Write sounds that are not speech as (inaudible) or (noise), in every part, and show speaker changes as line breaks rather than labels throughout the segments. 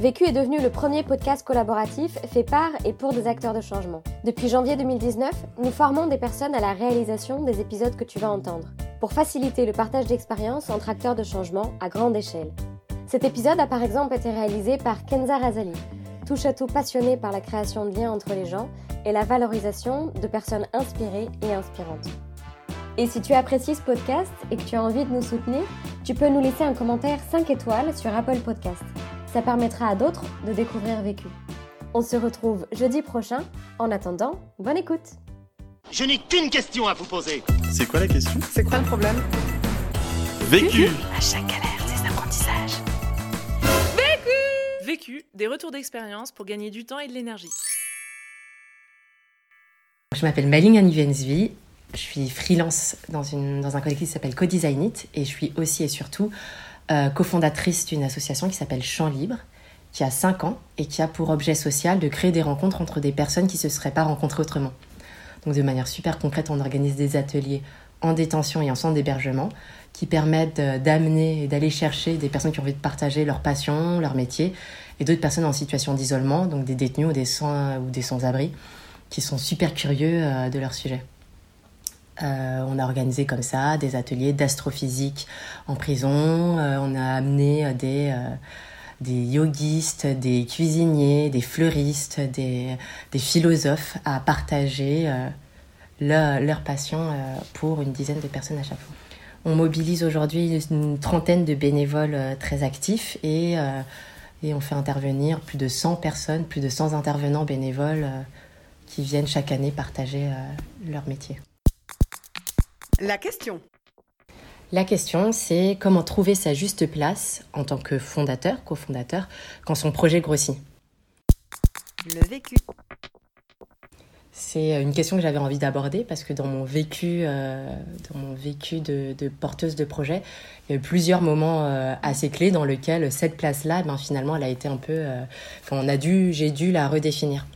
Vécu est devenu le premier podcast collaboratif fait par et pour des acteurs de changement. Depuis janvier 2019, nous formons des personnes à la réalisation des épisodes que tu vas entendre, pour faciliter le partage d'expériences entre acteurs de changement à grande échelle. Cet épisode a par exemple été réalisé par Kenza Razali, touche à tout passionné par la création de liens entre les gens et la valorisation de personnes inspirées et inspirantes. Et si tu apprécies ce podcast et que tu as envie de nous soutenir, tu peux nous laisser un commentaire 5 étoiles sur Apple Podcast. Ça permettra à d'autres de découvrir Vécu. On se retrouve jeudi prochain. En attendant, bonne écoute.
Je n'ai qu'une question à vous poser.
C'est quoi la question?
C'est quoi le problème?
Vécu
À chaque galère, des apprentissages.
Vécu, des retours d'expérience pour gagner du temps et de l'énergie.
Je m'appelle Maling Anivensvi, je suis freelance dans, une, dans un collectif qui s'appelle Co-Design It et je suis aussi et surtout euh, cofondatrice d'une association qui s'appelle Champ Libre, qui a 5 ans et qui a pour objet social de créer des rencontres entre des personnes qui ne se seraient pas rencontrées autrement. Donc de manière super concrète, on organise des ateliers en détention et en centre d'hébergement qui permettent d'amener et d'aller chercher des personnes qui ont envie de partager leur passion, leur métier, et d'autres personnes en situation d'isolement, donc des détenus ou des sans, sans-abri, qui sont super curieux euh, de leur sujet. Euh, on a organisé comme ça des ateliers d'astrophysique en prison. Euh, on a amené des, euh, des yogistes, des cuisiniers, des fleuristes, des, des philosophes à partager leur, leur, passion pour une dizaine de personnes à chaque fois. On mobilise aujourd'hui une trentaine de bénévoles très actifs et, et on fait intervenir plus de 100 personnes, plus de 100 intervenants bénévoles qui viennent chaque année partager leur métier.
La question.
La question, c'est comment trouver sa juste place en tant que fondateur, cofondateur, quand son projet grossit.
Le vécu.
C'est une question que j'avais envie d'aborder parce que dans mon vécu, euh, dans mon vécu de, de, porteuse de projet, il y a eu plusieurs moments euh, assez clés dans lesquels cette place-là, ben, finalement, elle a été un peu, euh, enfin, on a dû, j'ai dû la redéfinir.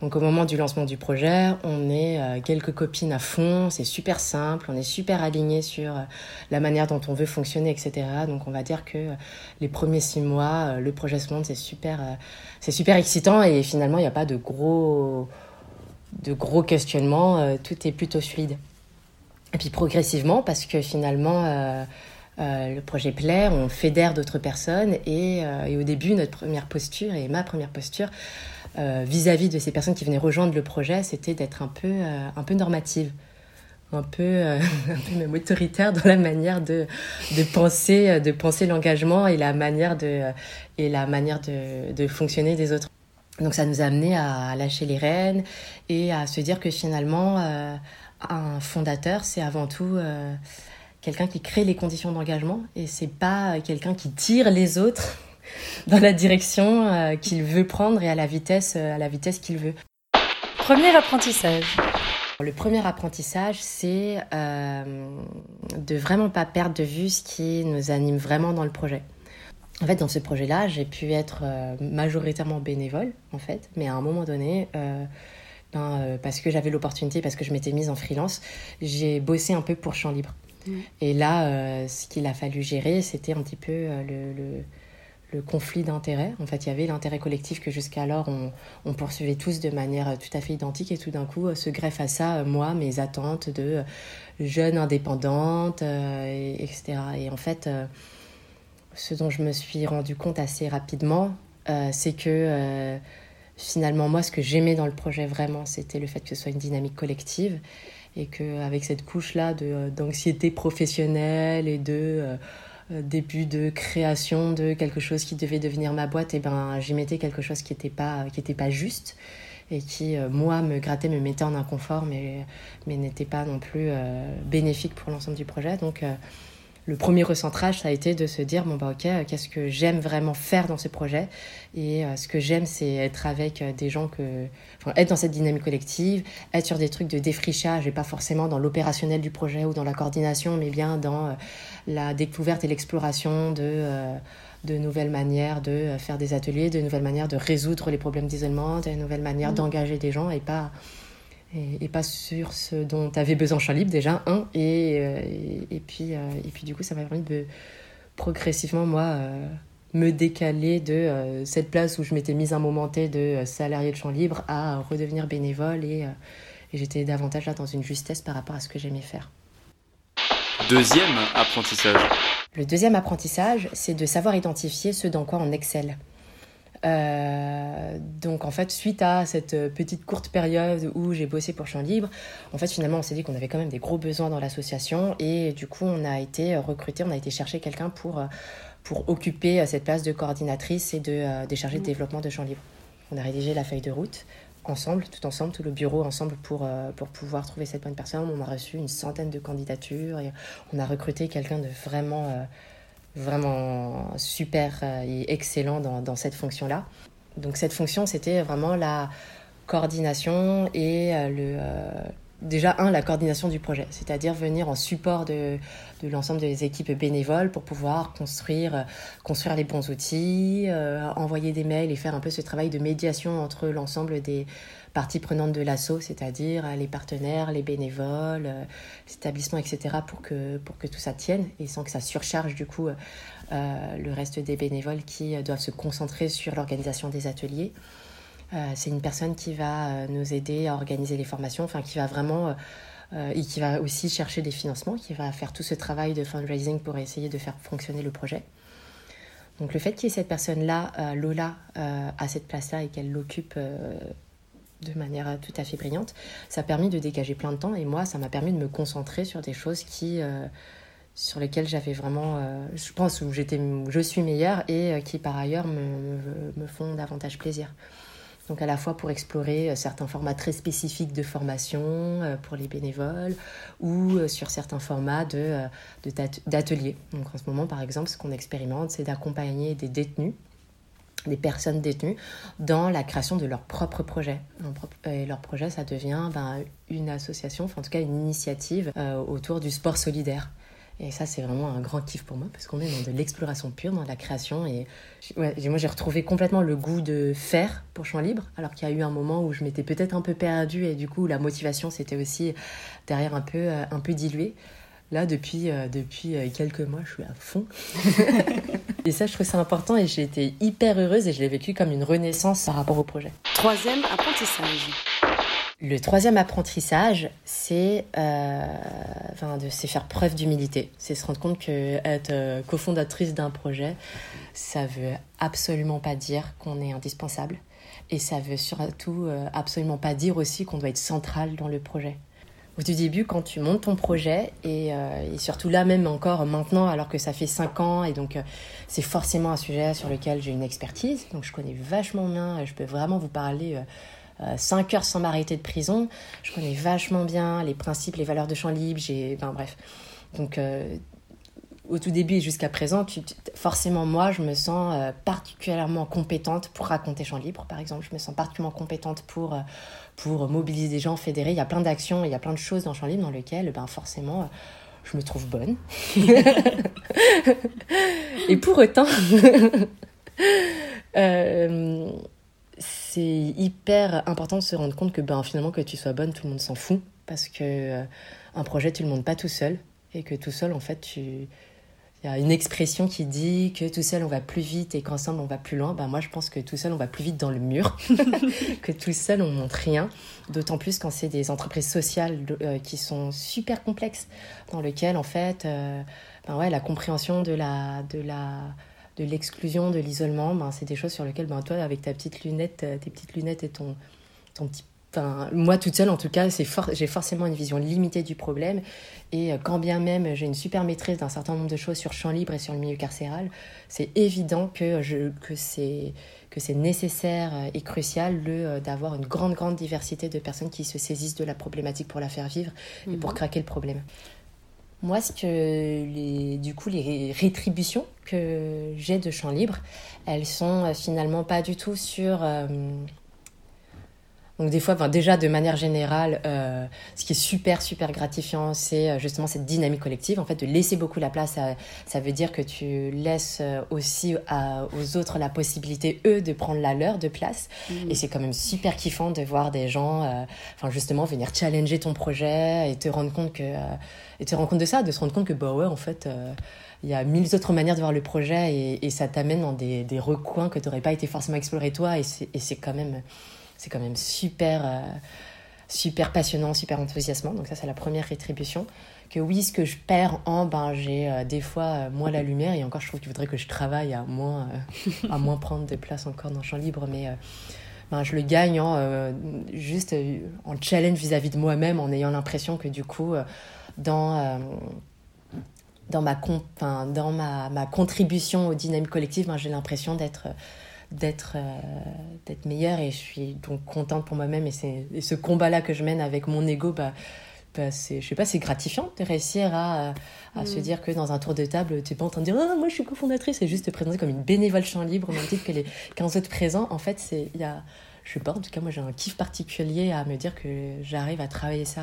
Donc au moment du lancement du projet, on est euh, quelques copines à fond, c'est super simple, on est super alignés sur euh, la manière dont on veut fonctionner, etc. Donc on va dire que euh, les premiers six mois, le projet se monte, c'est super, c'est super excitant. Et finalement il n'y a pas de gros, de gros questionnements, tout est plutôt fluide. Et puis progressivement, parce que finalement le projet plaît, on fédère d'autres personnes. Et, et au début notre première posture et ma première posture euh, vis-à-vis de ces personnes qui venaient rejoindre le projet, c'était d'être un peu, euh, un peu normative, un peu, euh, (laughs) un peu même autoritaire dans la manière de, penser, de penser l'engagement et la manière de, et la manière de fonctionner des autres. Donc ça nous a amené à lâcher les rênes et à se dire que finalement, un fondateur, c'est avant tout quelqu'un qui crée les conditions d'engagement et c'est pas quelqu'un qui tire les autres (laughs) dans la direction euh, qu'il veut prendre et à la vitesse, euh, à la vitesse qu'il veut.
Premier apprentissage.
Le premier apprentissage, c'est euh, de vraiment pas perdre de vue ce qui nous anime vraiment dans le projet. En fait, dans ce projet-là, j'ai pu être majoritairement bénévole, en fait, mais à un moment donné, ben, parce que j'avais l'opportunité, parce que je m'étais mise en freelance, j'ai bossé un peu pour Champ Libre. Mmh. Et là, ce qu'il a fallu gérer, c'était un petit peu le, le le conflit d'intérêts. En fait, il y avait l'intérêt collectif que jusqu'alors on, poursuivait tous de manière tout à fait identique et tout d'un coup se greffe à ça, moi, mes attentes de jeune indépendante, euh, etc. Et en fait, euh, ce dont je me suis rendu compte assez rapidement, euh, c'est que finalement, moi, ce que j'aimais dans le projet vraiment, c'était le fait que ce soit une dynamique collective et qu'avec cette couche-là d'anxiété professionnelle et de euh, début de création de quelque chose qui devait devenir ma boîte, et ben j'y mettais quelque chose qui n'était pas, qui était pas juste et qui, euh, moi, me grattait, me mettait en inconfort, mais, mais n'était pas non plus euh, bénéfique pour l'ensemble du projet. Donc, le premier recentrage, ça a été de se dire bon bah ok, qu'est-ce que j'aime vraiment faire dans ce projet Et euh, ce que j'aime, c'est être avec euh, des gens que, enfin, être dans cette dynamique collective, être sur des trucs de défrichage et pas forcément dans l'opérationnel du projet ou dans la coordination, mais bien dans euh, la découverte et l'exploration de de nouvelles manières de faire des ateliers, de nouvelles manières de résoudre les problèmes d'isolement, de nouvelles manières mmh. d'engager des gens et pas et, pas sur ce dont tu avais besoin champ libre déjà, un, et, euh, et, puis, euh, et puis du coup ça m'a permis de progressivement, moi, euh, me décaler de cette place où je m'étais mise un moment T de salarié de champ libre à redevenir bénévole et, et j'étais davantage là dans une justesse par rapport à ce que j'aimais faire.
Deuxième apprentissage.
Le deuxième apprentissage, c'est de savoir identifier ce dans quoi on excelle. Euh, donc en fait, suite à cette petite courte période où j'ai bossé pour Champ Libre, en fait finalement on s'est dit qu'on avait quand même des gros besoins dans l'association et du coup on a été recruté, on a été chercher quelqu'un pour, pour occuper cette place de coordinatrice et de, de chargée de mmh. développement de Champ Libre. On a rédigé la feuille de route ensemble, tout ensemble, tout le bureau ensemble pour, euh, pour pouvoir trouver cette bonne personne. On a reçu une centaine de candidatures et on a recruté quelqu'un de vraiment... Euh, vraiment super euh, et excellent dans, cette fonction-là. Donc cette fonction, c'était vraiment la coordination et euh, le, euh, déjà, un, la coordination du projet, c'est-à-dire venir en support de, de l'ensemble des équipes bénévoles pour pouvoir construire, construire les bons outils, envoyer des mails et faire un peu ce travail de médiation entre l'ensemble des, parties prenantes de l'assaut, c'est-à-dire euh, les partenaires, les bénévoles, euh, les établissements, etc., pour que, pour que tout ça tienne et sans que ça surcharge du coup euh, le reste des bénévoles qui doivent se concentrer sur l'organisation des ateliers. c'est une personne qui va nous aider à organiser les formations, enfin qui va vraiment et qui va aussi chercher des financements, qui va faire tout ce travail de fundraising pour essayer de faire fonctionner le projet. Donc le fait qu'il y ait cette personne-là, Lola, à cette place-là et qu'elle l'occupe de manière tout à fait brillante. Ça a permis de dégager plein de temps et moi, ça m'a permis de me concentrer sur des choses qui, euh, sur lesquelles j'avais vraiment, euh, je pense, où, j'étais, je suis meilleure et euh, qui par ailleurs me, me, font davantage plaisir. Donc à la fois pour explorer certains formats très spécifiques de formation pour les bénévoles ou sur certains formats de, d'ateliers. Donc en ce moment, par exemple, ce qu'on expérimente, c'est d'accompagner des détenus des personnes détenues dans la création de leur propre projet. Et leur projet, ça devient ben, une association, en tout cas une initiative euh, autour du sport solidaire. Et ça, c'est vraiment un grand kiff pour moi parce qu'on est dans de l'exploration pure, dans la création. Et moi, j'ai retrouvé complètement le goût de faire pour Champ Libre, alors qu'il y a eu un moment où je m'étais peut-être un peu perdue et du coup, la motivation s'était aussi derrière un peu, euh, un peu diluée. Là, depuis, euh, depuis quelques mois, je suis à fond. (laughs) et ça, je trouve ça important et j'ai été hyper heureuse et je l'ai vécu comme une renaissance par rapport au projet.
Troisième apprentissage.
Le troisième apprentissage, c'est euh, enfin, de faire preuve d'humilité. C'est se rendre compte que être cofondatrice d'un projet, ça veut absolument pas dire qu'on est indispensable. Et ça veut surtout absolument pas dire aussi qu'on doit être central dans le projet au tout début, quand tu montes ton projet, euh, et, surtout là même encore maintenant, alors que ça fait 5 ans, et donc euh, c'est forcément un sujet sur lequel j'ai une expertise, donc je connais vachement bien, je peux vraiment vous parler 5 euh, heures sans m'arrêter de prison, je connais vachement bien les principes, les valeurs de champ libre, j'ai... Ben bref. Donc au tout début et jusqu'à présent, forcément, moi, je me sens particulièrement compétente pour raconter Champ Libre, par exemple. Je me sens particulièrement compétente pour, pour mobiliser des gens, fédérer. Il y a plein d'actions, il y a plein de choses dans Champ Libre dans lesquelles, ben, forcément, je me trouve bonne. (laughs) et pour autant, (laughs) euh, c'est hyper important de se rendre compte que ben, finalement, que tu sois bonne, tout le monde s'en fout. Parce que euh, un projet, tu le montes pas tout seul. Et que tout seul, en fait, tu, il y a une expression qui dit que tout seul on va plus vite et qu'ensemble on va plus loin. Ben moi je pense que tout seul on va plus vite dans le mur, (laughs) que tout seul on monte rien. D'autant plus quand c'est des entreprises sociales euh, qui sont super complexes, dans lesquelles en fait euh, ben ouais, la compréhension de la, de la, de l'exclusion, de l'isolement, ben, c'est des choses sur lesquelles ben, toi avec ta petite lunette, euh, tes petites lunettes et ton, ton petit moi toute seule en tout cas, j'ai forcément une vision limitée du problème. Et euh, quand bien même j'ai une super maîtrise d'un certain nombre de choses sur champ libre et sur le milieu carcéral, c'est évident que, je, que c'est que c'est nécessaire euh, et crucial euh, d'avoir une grande grande diversité de personnes qui se saisissent de la problématique pour la faire vivre et pour mhm. craquer le problème. Moi, ce que les, du coup, les rétributions que j'ai de champ libre, elles sont finalement pas du tout sur euh, donc des fois, enfin, déjà de manière générale, euh, ce qui est super super gratifiant, c'est euh, justement cette dynamique collective. En fait, de laisser beaucoup la place, ça veut dire que tu laisses euh, aussi aux autres la possibilité eux de prendre la leur de place. Mmh. Et c'est quand même super kiffant de voir des gens, enfin justement venir challenger ton projet et te rendre compte que et te rendre compte de ça, de se rendre compte que bah ouais en fait il y a mille autres manières de voir le projet et, et ça t'amène dans des, des recoins que tu n'aurais pas été forcément exploré toi et c'est quand même c'est quand même super, euh, super passionnant, super enthousiasmant. Donc ça, c'est la première rétribution. Que oui, ce que je perds en, ben, j'ai euh, des fois euh, moins la lumière. Et encore, je trouve qu'il faudrait que je travaille à moins, à moins prendre de place encore dans le champ libre. Mais ben, je le gagne en, juste en challenge vis-à-vis de moi-même, en ayant l'impression que du coup, dans dans ma, dans ma, ma, contribution aux dynamiques collectives, ben, j'ai l'impression d'être d'être euh, d'être meilleure et je suis donc contente pour moi-même et c'est ce combat là que je mène avec mon ego bah, bah c'est je sais pas c'est gratifiant de réussir à, à se mm. dire que dans un tour de table tu n'es pas en train de dire ah, moi je suis cofondatrice et juste te présenter comme une bénévole champ libre au même titre que les 15 autres présents en fait c'est il y a je sais pas en tout cas moi j'ai un kiff particulier à me dire que j'arrive à travailler ça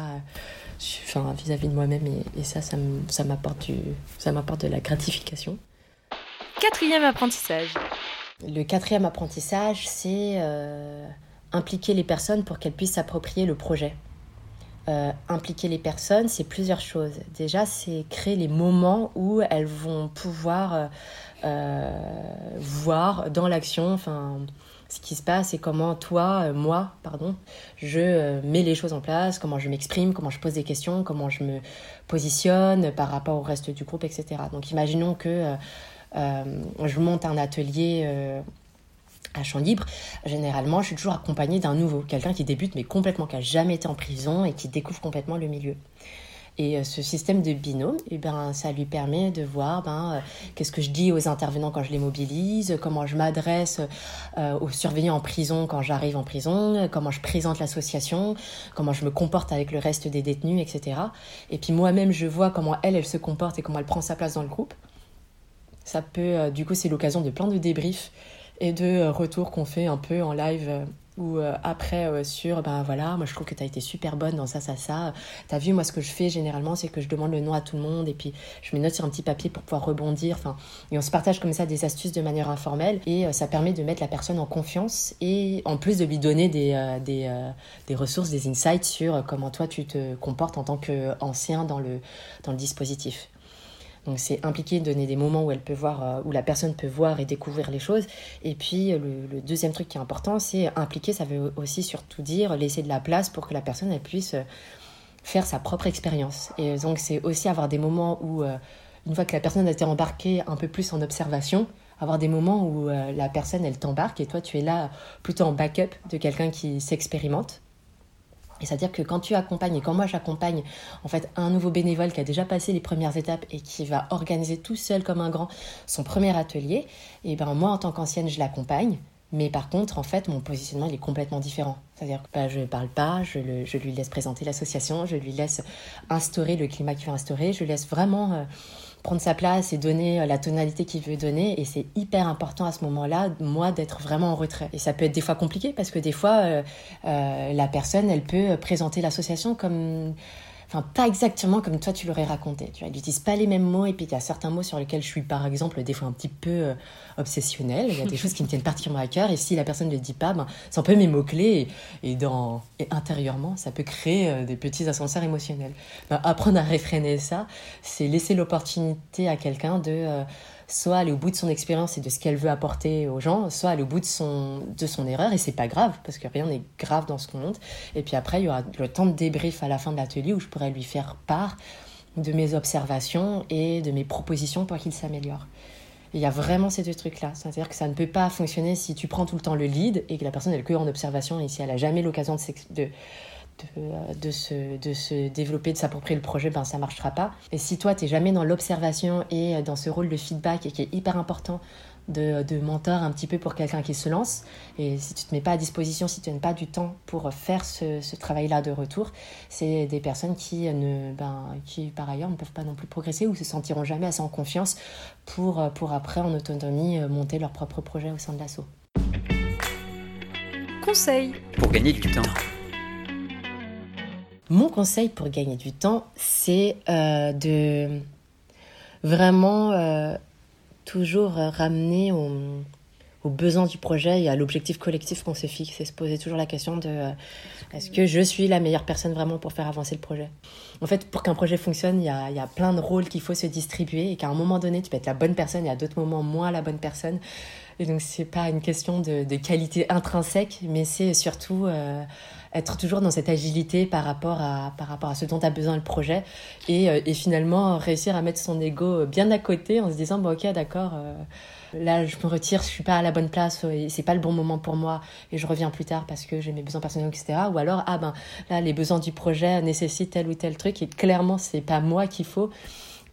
enfin vis-à-vis de moi-même et, et, ça ça m'apporte du ça m'apporte de la gratification.
Quatrième apprentissage
le quatrième apprentissage, c'est euh, impliquer les personnes pour qu'elles puissent s'approprier le projet. Euh, impliquer les personnes, c'est plusieurs choses. Déjà, c'est créer les moments où elles vont pouvoir euh, voir dans l'action, ce qui se passe et comment toi, moi, pardon, je mets les choses en place, comment je m'exprime, comment je pose des questions, comment je me positionne par rapport au reste du groupe, etc. Donc, imaginons que je monte un atelier euh, à champ libre, généralement, je suis toujours accompagnée d'un nouveau, quelqu'un qui débute mais complètement, qui n'a jamais été en prison et qui découvre complètement le milieu. Et euh, ce système de binôme, eh ben, ça lui permet de voir ben, qu'est-ce que je dis aux intervenants quand je les mobilise, comment je m'adresse aux surveillants en prison quand j'arrive en prison, comment je présente l'association, comment je me comporte avec le reste des détenus, etc. Et puis moi-même, je vois comment elle, elle se comporte et comment elle prend sa place dans le groupe. Ça peut, euh, du coup, c'est l'occasion de plein de débriefs et de euh, retours qu'on fait un peu en live euh, ou après sur ben voilà moi je trouve que tu as été super bonne dans ça ça ça. T'as vu moi ce que je fais généralement c'est que je demande le nom à tout le monde et puis je me note sur un petit papier pour pouvoir rebondir enfin et on se partage comme ça des astuces de manière informelle et ça permet de mettre la personne en confiance et en plus de lui donner des, des, des ressources des insights sur comment toi tu te comportes en tant qu'ancien dans le, dans le dispositif donc c'est impliqué, donner des moments où elle peut voir, euh, où la personne peut voir et découvrir les choses. Et puis le, deuxième truc qui est important, c'est impliquer. Ça veut aussi surtout dire laisser de la place pour que la personne elle puisse euh, faire sa propre expérience. Et donc c'est aussi avoir des moments où, euh, une fois que la personne a été embarquée un peu plus en observation, avoir des moments où la personne elle t'embarque et toi tu es là plutôt en backup de quelqu'un qui s'expérimente c'est-à-dire que quand tu accompagnes, et quand moi j'accompagne en fait un nouveau bénévole qui a déjà passé les premières étapes et qui va organiser tout seul comme un grand son premier atelier, et ben moi en tant qu'ancienne je l'accompagne, mais par contre, en fait, mon positionnement, il est complètement différent. C'est-à-dire que bah, je ne parle pas, je, lui laisse présenter l'association, je lui laisse instaurer le climat qu'il veut instaurer, je laisse vraiment euh, prendre sa place et donner euh, la tonalité qu'il veut donner. Et c'est hyper important à ce moment-là, moi, d'être vraiment en retrait. Et ça peut être des fois compliqué parce que des fois, euh, la personne, elle peut présenter l'association comme enfin pas exactement comme toi tu l'aurais raconté. Tu vois, ils n'utilisent pas les mêmes mots et puis il y a certains mots sur lesquels je suis par exemple des fois un petit peu euh, obsessionnelle. Il y a des (laughs) choses qui me tiennent particulièrement à cœur et si la personne ne le dit pas, ben, c'est un peu mes mots clés et, dans et intérieurement ça peut créer euh, des petits ascenseurs émotionnels. Ben, apprendre à réfréner ça, c'est laisser l'opportunité à quelqu'un de euh, soit aller au bout de son expérience et de ce qu'elle veut apporter aux gens, soit aller au bout de son, de son erreur, et c'est pas grave, parce que rien n'est grave dans ce monde. Et puis après, il y aura le temps de débrief à la fin de l'atelier où je pourrais lui faire part de mes observations et de mes propositions pour qu'il s'améliore. Il y a vraiment ces deux trucs-là. C'est-à-dire que ça ne peut pas fonctionner si tu prends tout le temps le lead et que la personne est que en observation et si elle n'a jamais l'occasion de, de, de, se, de se développer, de s'approprier le projet, ben ça marchera pas. Et si toi, tu n'es jamais dans l'observation et dans ce rôle de feedback et qui est hyper important de, de mentor un petit peu pour quelqu'un qui se lance. Et si tu ne te mets pas à disposition, si tu n'as pas du temps pour faire ce, ce travail-là de retour, c'est des personnes qui, ne, ben, qui, par ailleurs, ne peuvent pas non plus progresser ou se sentiront jamais assez en confiance pour, pour après, en autonomie, monter leur propre projet au sein de l'assaut.
Conseil
pour gagner du temps.
Mon conseil pour gagner du temps, c'est euh, de vraiment euh, toujours ramener aux, besoins du projet et à l'objectif collectif qu'on s'est fixé. Se poser toujours la question de euh, est-ce que je suis la meilleure personne vraiment pour faire avancer le projet? En fait, pour qu'un projet fonctionne, il y a, plein de rôles qu'il faut se distribuer et qu'à un moment donné, tu peux être la bonne personne et à d'autres moments moins la bonne personne. Et donc, c'est pas une question de, qualité intrinsèque, mais c'est surtout euh, être toujours dans cette agilité par rapport à, par rapport à ce dont a besoin le projet et, euh, et finalement réussir à mettre son ego bien à côté en se disant, bon, ok, d'accord, euh, là, je me retire, je suis pas à la bonne place, et c'est pas le bon moment pour moi et je reviens plus tard parce que j'ai mes besoins personnels, etc. Ou alors, ah ben, là, les besoins du projet nécessitent tel ou tel truc et clairement, c'est pas moi qu'il faut.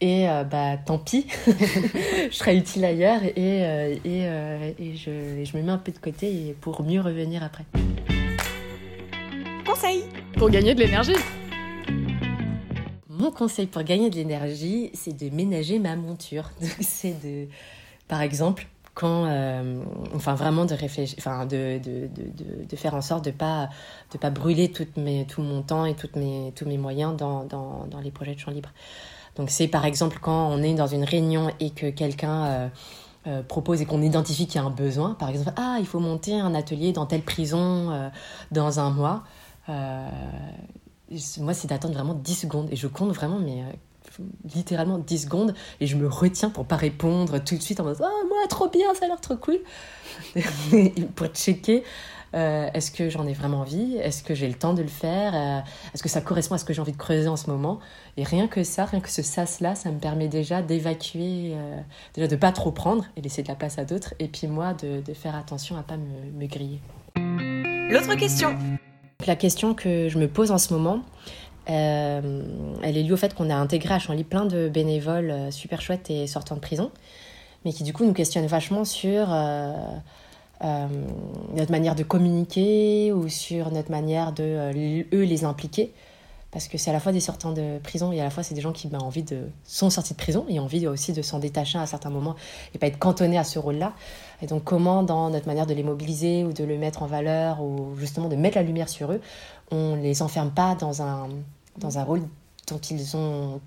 Et euh, bah tant pis, (laughs) je serai utile ailleurs et, et, et, je, je, me mets un peu de côté pour mieux revenir après.
Conseil pour gagner de l'énergie.
Mon conseil pour gagner de l'énergie, c'est de ménager ma monture. (laughs) c'est de, par exemple, quand, enfin vraiment de réfléchir, enfin de, de, de, de, faire en sorte de pas de pas brûler toutes mes, tout mon temps et toutes mes, tous mes moyens dans, dans, dans les projets de champ libre. Donc c'est par exemple quand on est dans une réunion et que quelqu'un euh, euh, propose et qu'on identifie qu'il y a un besoin, par exemple, ah, il faut monter un atelier dans telle prison euh, dans un mois. Moi, c'est d'attendre vraiment 10 secondes et je compte vraiment, mais littéralement 10 secondes et je me retiens pour pas répondre tout de suite en mode oh moi trop bien ça a l'air trop cool. (laughs) Pour checker euh, est-ce que j'en ai vraiment envie? Est-ce que j'ai le temps de le faire? Euh, Est-ce que ça correspond à ce que j'ai envie de creuser en ce moment? Et rien que ça, rien que ce sas-là, ça me permet déjà d'évacuer, euh, déjà de pas trop prendre et laisser de la place à d'autres, et puis moi de, faire attention à pas me, me griller.
L'autre question
La question que je me pose en ce moment, euh, elle est liée au fait qu'on a intégré à Chanly plein de bénévoles super chouettes et sortant de prison, mais qui du coup nous questionnent vachement sur euh, euh, notre manière de communiquer ou sur notre manière de euh, eux les impliquer parce que c'est à la fois des sortants de prison et à la fois c'est des gens qui ben, envie de sont sortis de prison et ont envie aussi de s'en détacher à certains moments et pas être cantonnés à ce rôle-là. Et donc comment dans notre manière de les mobiliser ou de le mettre en valeur ou justement de mettre la lumière sur eux, on les enferme pas dans un dans un rôle dont ils ont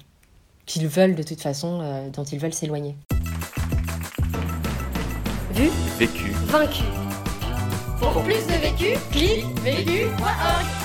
qu'ils veulent de toute façon euh, dont ils veulent s'éloigner.
Vu
Vécu
Vaincu Pour plus de vécu, clique vécu.org